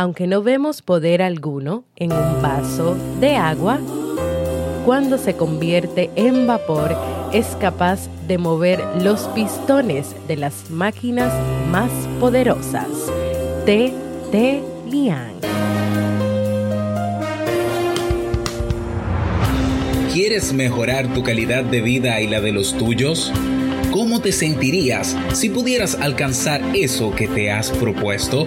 Aunque no vemos poder alguno en un vaso de agua, cuando se convierte en vapor es capaz de mover los pistones de las máquinas más poderosas. T. T. Liang. ¿Quieres mejorar tu calidad de vida y la de los tuyos? ¿Cómo te sentirías si pudieras alcanzar eso que te has propuesto?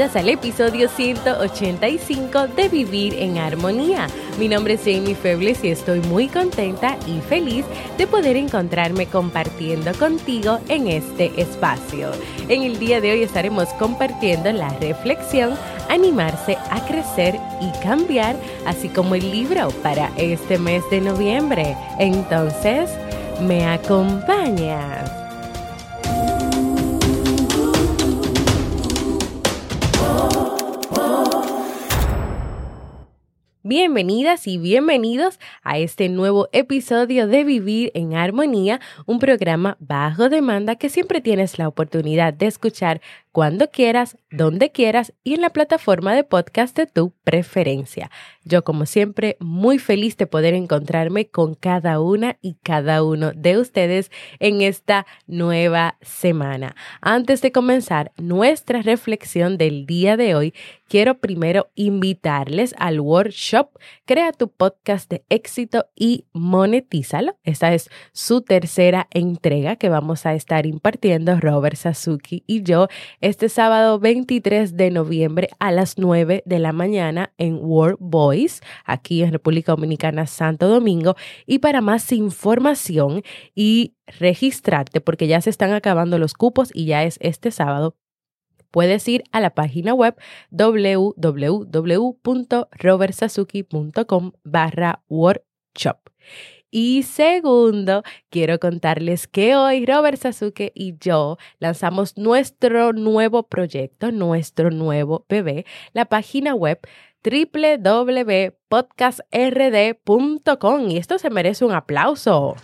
bienvenidas al episodio 185 de Vivir en Armonía. Mi nombre es Jamie Febles y estoy muy contenta y feliz de poder encontrarme compartiendo contigo en este espacio. En el día de hoy estaremos compartiendo la reflexión Animarse a crecer y cambiar, así como el libro para este mes de noviembre. Entonces, ¿me acompañas? Bienvenidas y bienvenidos a este nuevo episodio de Vivir en Armonía, un programa bajo demanda que siempre tienes la oportunidad de escuchar cuando quieras, donde quieras y en la plataforma de podcast de tu preferencia. Yo, como siempre, muy feliz de poder encontrarme con cada una y cada uno de ustedes en esta nueva semana. Antes de comenzar nuestra reflexión del día de hoy, quiero primero invitarles al workshop Crea tu podcast de éxito y monetízalo. Esta es su tercera entrega que vamos a estar impartiendo Robert Sasuki y yo este sábado 23 de noviembre a las 9 de la mañana en World Voice, aquí en República Dominicana, Santo Domingo. Y para más información y registrarte, porque ya se están acabando los cupos y ya es este sábado, puedes ir a la página web www.robertsazuki.com barra workshop. Y segundo, quiero contarles que hoy Robert Sasuke y yo lanzamos nuestro nuevo proyecto, nuestro nuevo bebé, la página web www.podcastrd.com y esto se merece un aplauso.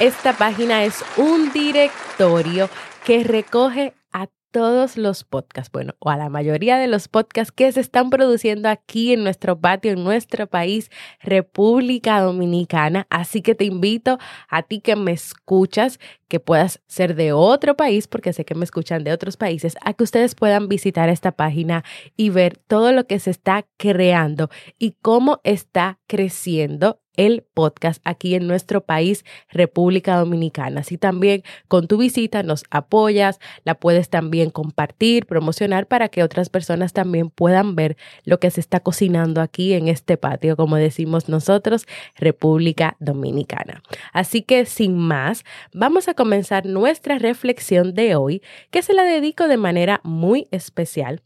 Esta página es un directorio que recoge a todos los podcasts, bueno, o a la mayoría de los podcasts que se están produciendo aquí en nuestro patio, en nuestro país, República Dominicana. Así que te invito a ti que me escuchas, que puedas ser de otro país, porque sé que me escuchan de otros países, a que ustedes puedan visitar esta página y ver todo lo que se está creando y cómo está creciendo el podcast aquí en nuestro país, República Dominicana. Así también con tu visita nos apoyas, la puedes también compartir, promocionar para que otras personas también puedan ver lo que se está cocinando aquí en este patio, como decimos nosotros, República Dominicana. Así que sin más, vamos a comenzar nuestra reflexión de hoy, que se la dedico de manera muy especial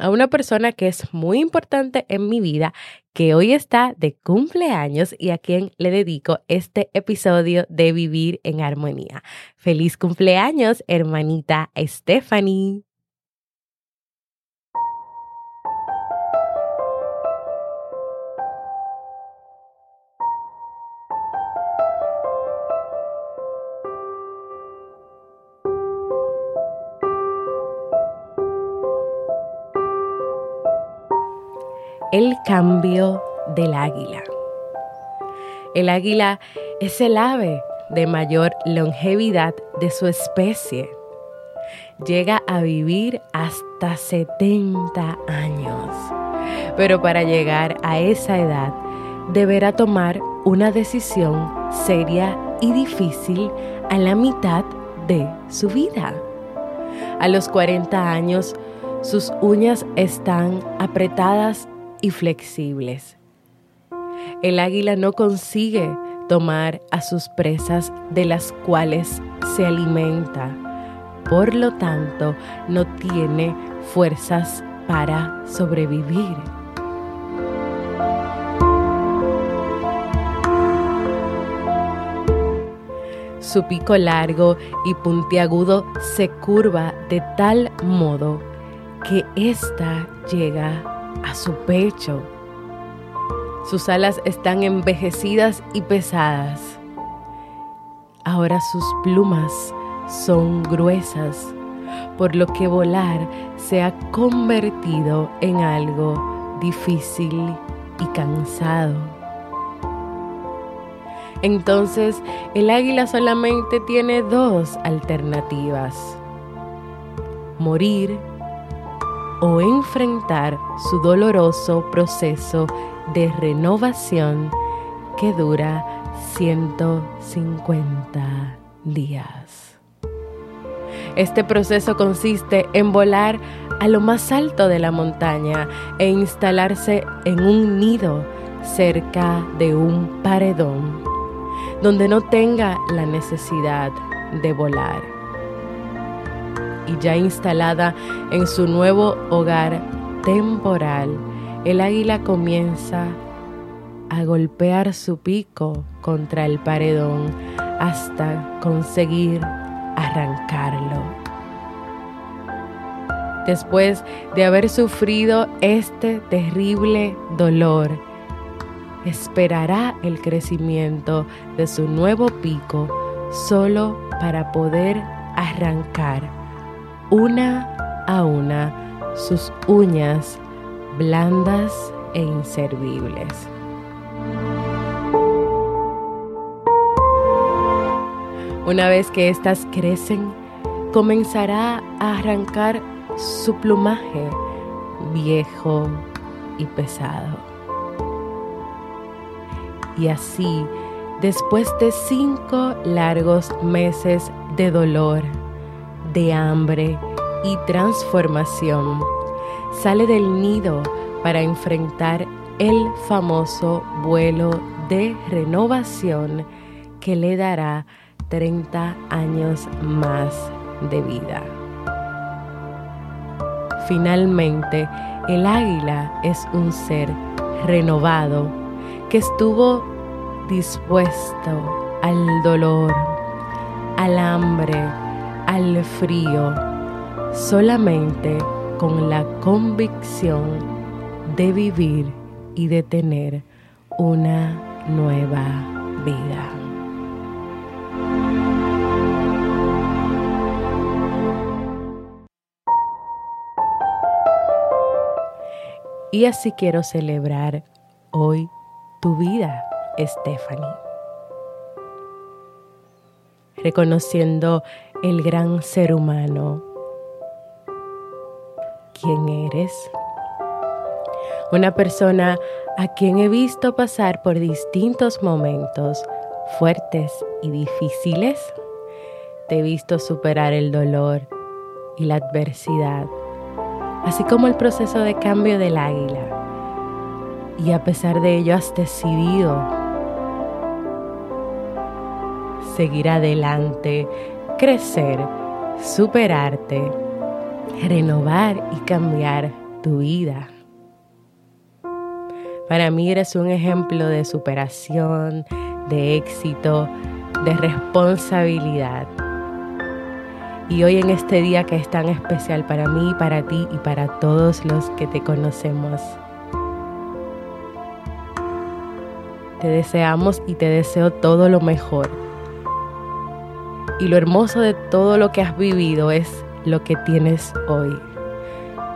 a una persona que es muy importante en mi vida, que hoy está de cumpleaños y a quien le dedico este episodio de Vivir en Armonía. Feliz cumpleaños, hermanita Stephanie. El cambio del águila. El águila es el ave de mayor longevidad de su especie. Llega a vivir hasta 70 años. Pero para llegar a esa edad, deberá tomar una decisión seria y difícil a la mitad de su vida. A los 40 años, sus uñas están apretadas y flexibles. El águila no consigue tomar a sus presas de las cuales se alimenta. Por lo tanto, no tiene fuerzas para sobrevivir. Su pico largo y puntiagudo se curva de tal modo que ésta llega a su pecho. Sus alas están envejecidas y pesadas. Ahora sus plumas son gruesas, por lo que volar se ha convertido en algo difícil y cansado. Entonces el águila solamente tiene dos alternativas. Morir o enfrentar su doloroso proceso de renovación que dura 150 días. Este proceso consiste en volar a lo más alto de la montaña e instalarse en un nido cerca de un paredón donde no tenga la necesidad de volar. Y ya instalada en su nuevo hogar temporal, el águila comienza a golpear su pico contra el paredón hasta conseguir arrancarlo. Después de haber sufrido este terrible dolor, esperará el crecimiento de su nuevo pico solo para poder arrancar una a una sus uñas blandas e inservibles. Una vez que éstas crecen, comenzará a arrancar su plumaje viejo y pesado. Y así, después de cinco largos meses de dolor, de hambre y transformación, sale del nido para enfrentar el famoso vuelo de renovación que le dará 30 años más de vida. Finalmente, el águila es un ser renovado que estuvo dispuesto al dolor, al hambre, al frío, solamente con la convicción de vivir y de tener una nueva vida. Y así quiero celebrar hoy tu vida, Stephanie. Reconociendo el gran ser humano, quién eres. Una persona a quien he visto pasar por distintos momentos fuertes y difíciles. Te he visto superar el dolor y la adversidad, así como el proceso de cambio del águila y a pesar de ello has decidido seguir adelante, crecer, superarte, renovar y cambiar tu vida. Para mí eres un ejemplo de superación, de éxito, de responsabilidad. Y hoy en este día que es tan especial para mí, para ti y para todos los que te conocemos, Te deseamos y te deseo todo lo mejor. Y lo hermoso de todo lo que has vivido es lo que tienes hoy.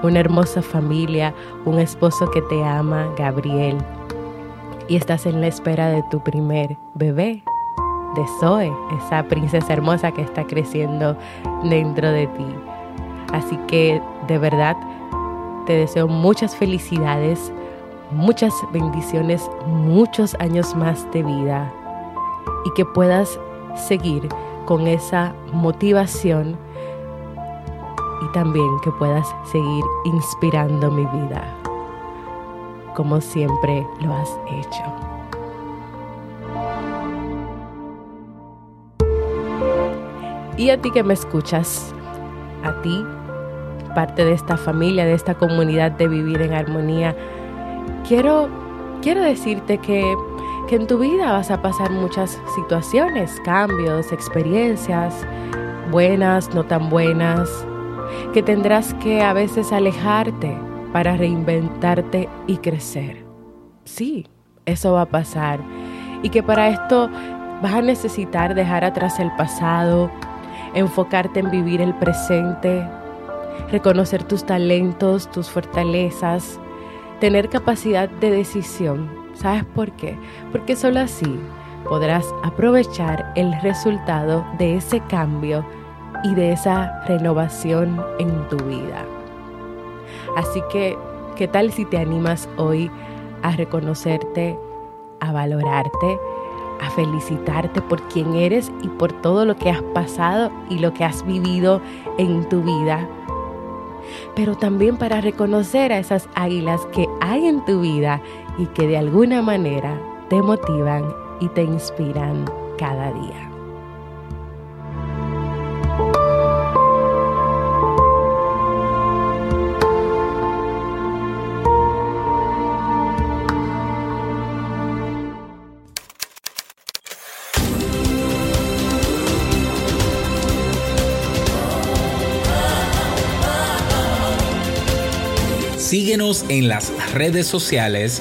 Una hermosa familia, un esposo que te ama, Gabriel. Y estás en la espera de tu primer bebé, de Zoe, esa princesa hermosa que está creciendo dentro de ti. Así que de verdad te deseo muchas felicidades, muchas bendiciones, muchos años más de vida y que puedas seguir con esa motivación y también que puedas seguir inspirando mi vida como siempre lo has hecho. Y a ti que me escuchas, a ti, parte de esta familia, de esta comunidad de vivir en armonía, quiero, quiero decirte que, que en tu vida vas a pasar muchas situaciones, cambios, experiencias, buenas, no tan buenas, que tendrás que a veces alejarte para reinventarte y crecer. Sí, eso va a pasar. Y que para esto vas a necesitar dejar atrás el pasado, enfocarte en vivir el presente, reconocer tus talentos, tus fortalezas, tener capacidad de decisión. ¿Sabes por qué? Porque solo así podrás aprovechar el resultado de ese cambio y de esa renovación en tu vida. Así que, ¿qué tal si te animas hoy a reconocerte, a valorarte, a felicitarte por quien eres y por todo lo que has pasado y lo que has vivido en tu vida? Pero también para reconocer a esas águilas que hay en tu vida y que de alguna manera te motivan y te inspiran cada día. Síguenos en las redes sociales,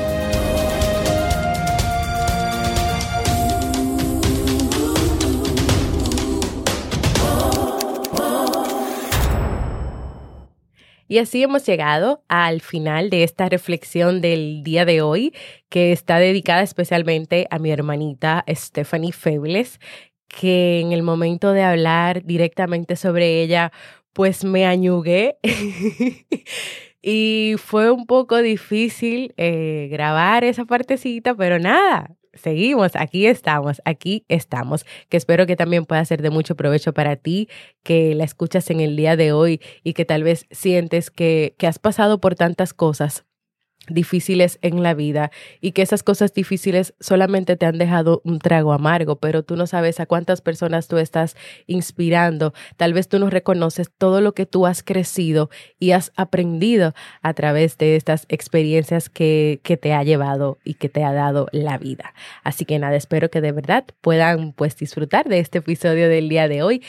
Y así hemos llegado al final de esta reflexión del día de hoy, que está dedicada especialmente a mi hermanita Stephanie Febles, que en el momento de hablar directamente sobre ella, pues me añugué. y fue un poco difícil eh, grabar esa partecita, pero nada, seguimos, aquí estamos, aquí estamos, que espero que también pueda ser de mucho provecho para ti, que la escuchas en el día de hoy y que tal vez sientes que, que has pasado por tantas cosas difíciles en la vida y que esas cosas difíciles solamente te han dejado un trago amargo, pero tú no sabes a cuántas personas tú estás inspirando. Tal vez tú no reconoces todo lo que tú has crecido y has aprendido a través de estas experiencias que, que te ha llevado y que te ha dado la vida. Así que nada, espero que de verdad puedan pues disfrutar de este episodio del día de hoy.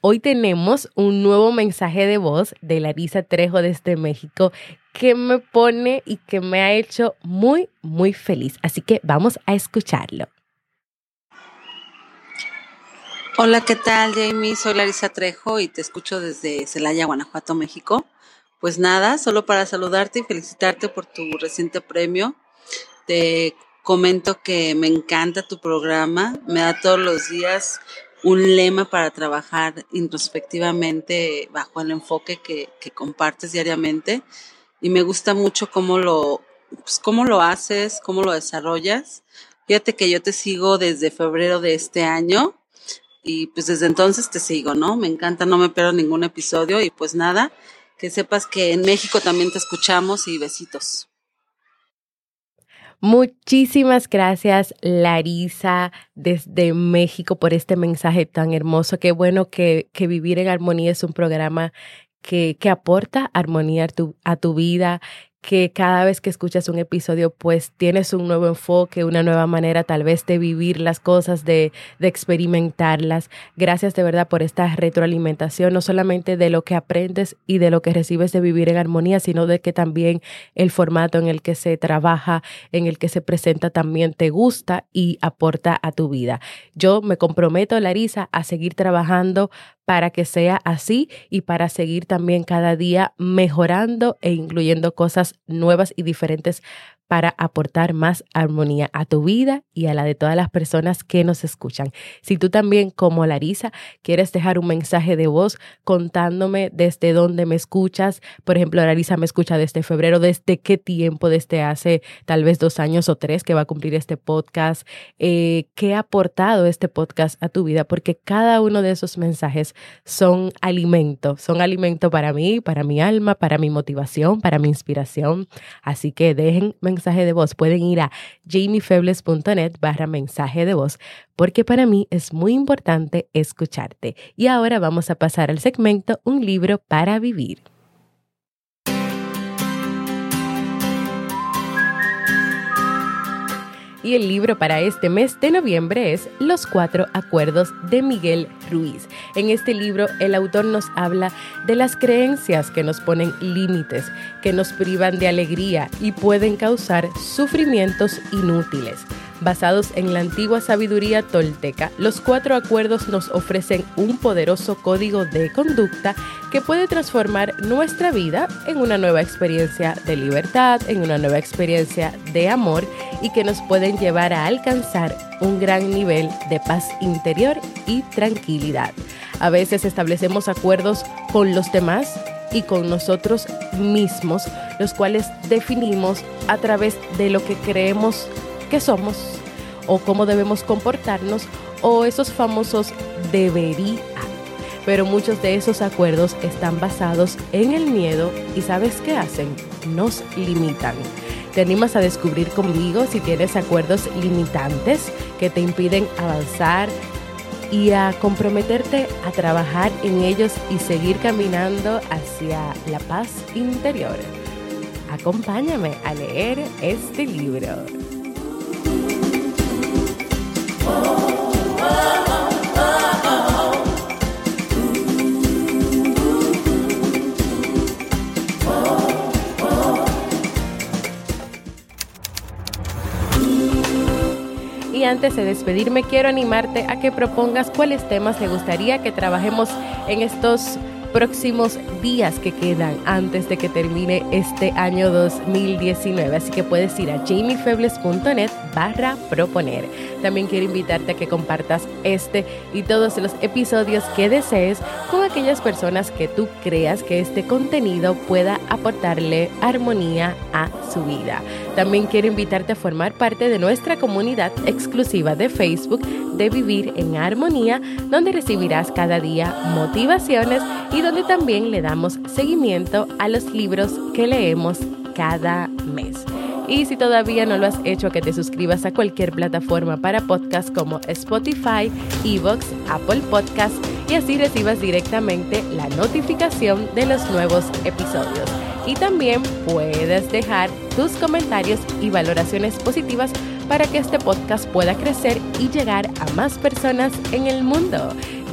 Hoy tenemos un nuevo mensaje de voz de Larisa Trejo desde México que me pone y que me ha hecho muy, muy feliz. Así que vamos a escucharlo. Hola, ¿qué tal, Jamie? Soy Larisa Trejo y te escucho desde Celaya, Guanajuato, México. Pues nada, solo para saludarte y felicitarte por tu reciente premio. Te comento que me encanta tu programa, me da todos los días un lema para trabajar introspectivamente bajo el enfoque que, compartes diariamente y me gusta mucho cómo lo, pues, cómo lo haces, cómo lo desarrollas. Fíjate que yo te sigo desde febrero de este año y pues desde entonces te sigo, ¿no? Me encanta, no me pierdo ningún episodio y pues nada, que sepas que en México también te escuchamos y besitos. Muchísimas gracias, Larisa, desde México, por este mensaje tan hermoso. Qué bueno que, que Vivir en Armonía es un programa que, aporta armonía a tu, vida, que cada vez que escuchas un episodio, pues tienes un nuevo enfoque, una nueva manera tal vez de vivir las cosas, de, de experimentarlas. Gracias de verdad por esta retroalimentación, no solamente de lo que aprendes y de lo que recibes de vivir en armonía, sino de que también el formato en el que se trabaja, en el que se presenta también te gusta y aporta a tu vida. Yo me comprometo, Larisa, a seguir trabajando para que sea así y para seguir también cada día mejorando e incluyendo cosas nuevas y diferentes para aportar más armonía a tu vida y a la de todas las personas que nos escuchan. Si tú también, como Larisa, quieres dejar un mensaje de voz contándome desde dónde me escuchas, por ejemplo, Larisa me escucha desde febrero, desde qué tiempo, desde hace tal vez dos años o tres que va a cumplir este podcast, eh, qué ha aportado este podcast a tu vida, porque cada uno de esos mensajes son alimento, son alimento para mí, para mi alma, para mi motivación, para mi inspiración. Así que dejen mensaje de voz, pueden ir a jamiefebles.net barra mensaje de voz, porque para mí es muy importante escucharte. Y ahora vamos a pasar al segmento Un libro para vivir. Y el libro para este mes de noviembre es Los cuatro acuerdos de Miguel Ruiz. En este libro el autor nos habla de las creencias que nos ponen límites, que nos privan de alegría y pueden causar sufrimientos inútiles. Basados en la antigua sabiduría tolteca, los cuatro acuerdos nos ofrecen un poderoso código de conducta que puede transformar nuestra vida en una nueva experiencia de libertad, en una nueva experiencia de amor y que nos pueden llevar a alcanzar un gran nivel de paz interior y tranquilidad. A veces establecemos acuerdos con los demás y con nosotros mismos, los cuales definimos a través de lo que creemos qué somos o cómo debemos comportarnos o esos famosos debería. Pero muchos de esos acuerdos están basados en el miedo y ¿sabes qué hacen? Nos limitan. ¿Te animas a descubrir conmigo si tienes acuerdos limitantes que te impiden avanzar y a comprometerte a trabajar en ellos y seguir caminando hacia la paz interior? Acompáñame a leer este libro. Antes de despedirme, quiero animarte a que propongas cuáles temas te gustaría que trabajemos en estos próximos días que quedan antes de que termine este año 2019. Así que puedes ir a jamiefebles.net proponer. También quiero invitarte a que compartas este y todos los episodios que desees con aquellas personas que tú creas que este contenido pueda aportarle armonía a su vida. También quiero invitarte a formar parte de nuestra comunidad exclusiva de Facebook de Vivir en Armonía, donde recibirás cada día motivaciones y donde también le damos seguimiento a los libros que leemos cada mes. Y si todavía no lo has hecho, que te suscribas a cualquier plataforma para podcast como Spotify, Evox, Apple Podcast y así recibas directamente la notificación de los nuevos episodios. Y también puedes dejar tus comentarios y valoraciones positivas para que este podcast pueda crecer y llegar a más personas en el mundo.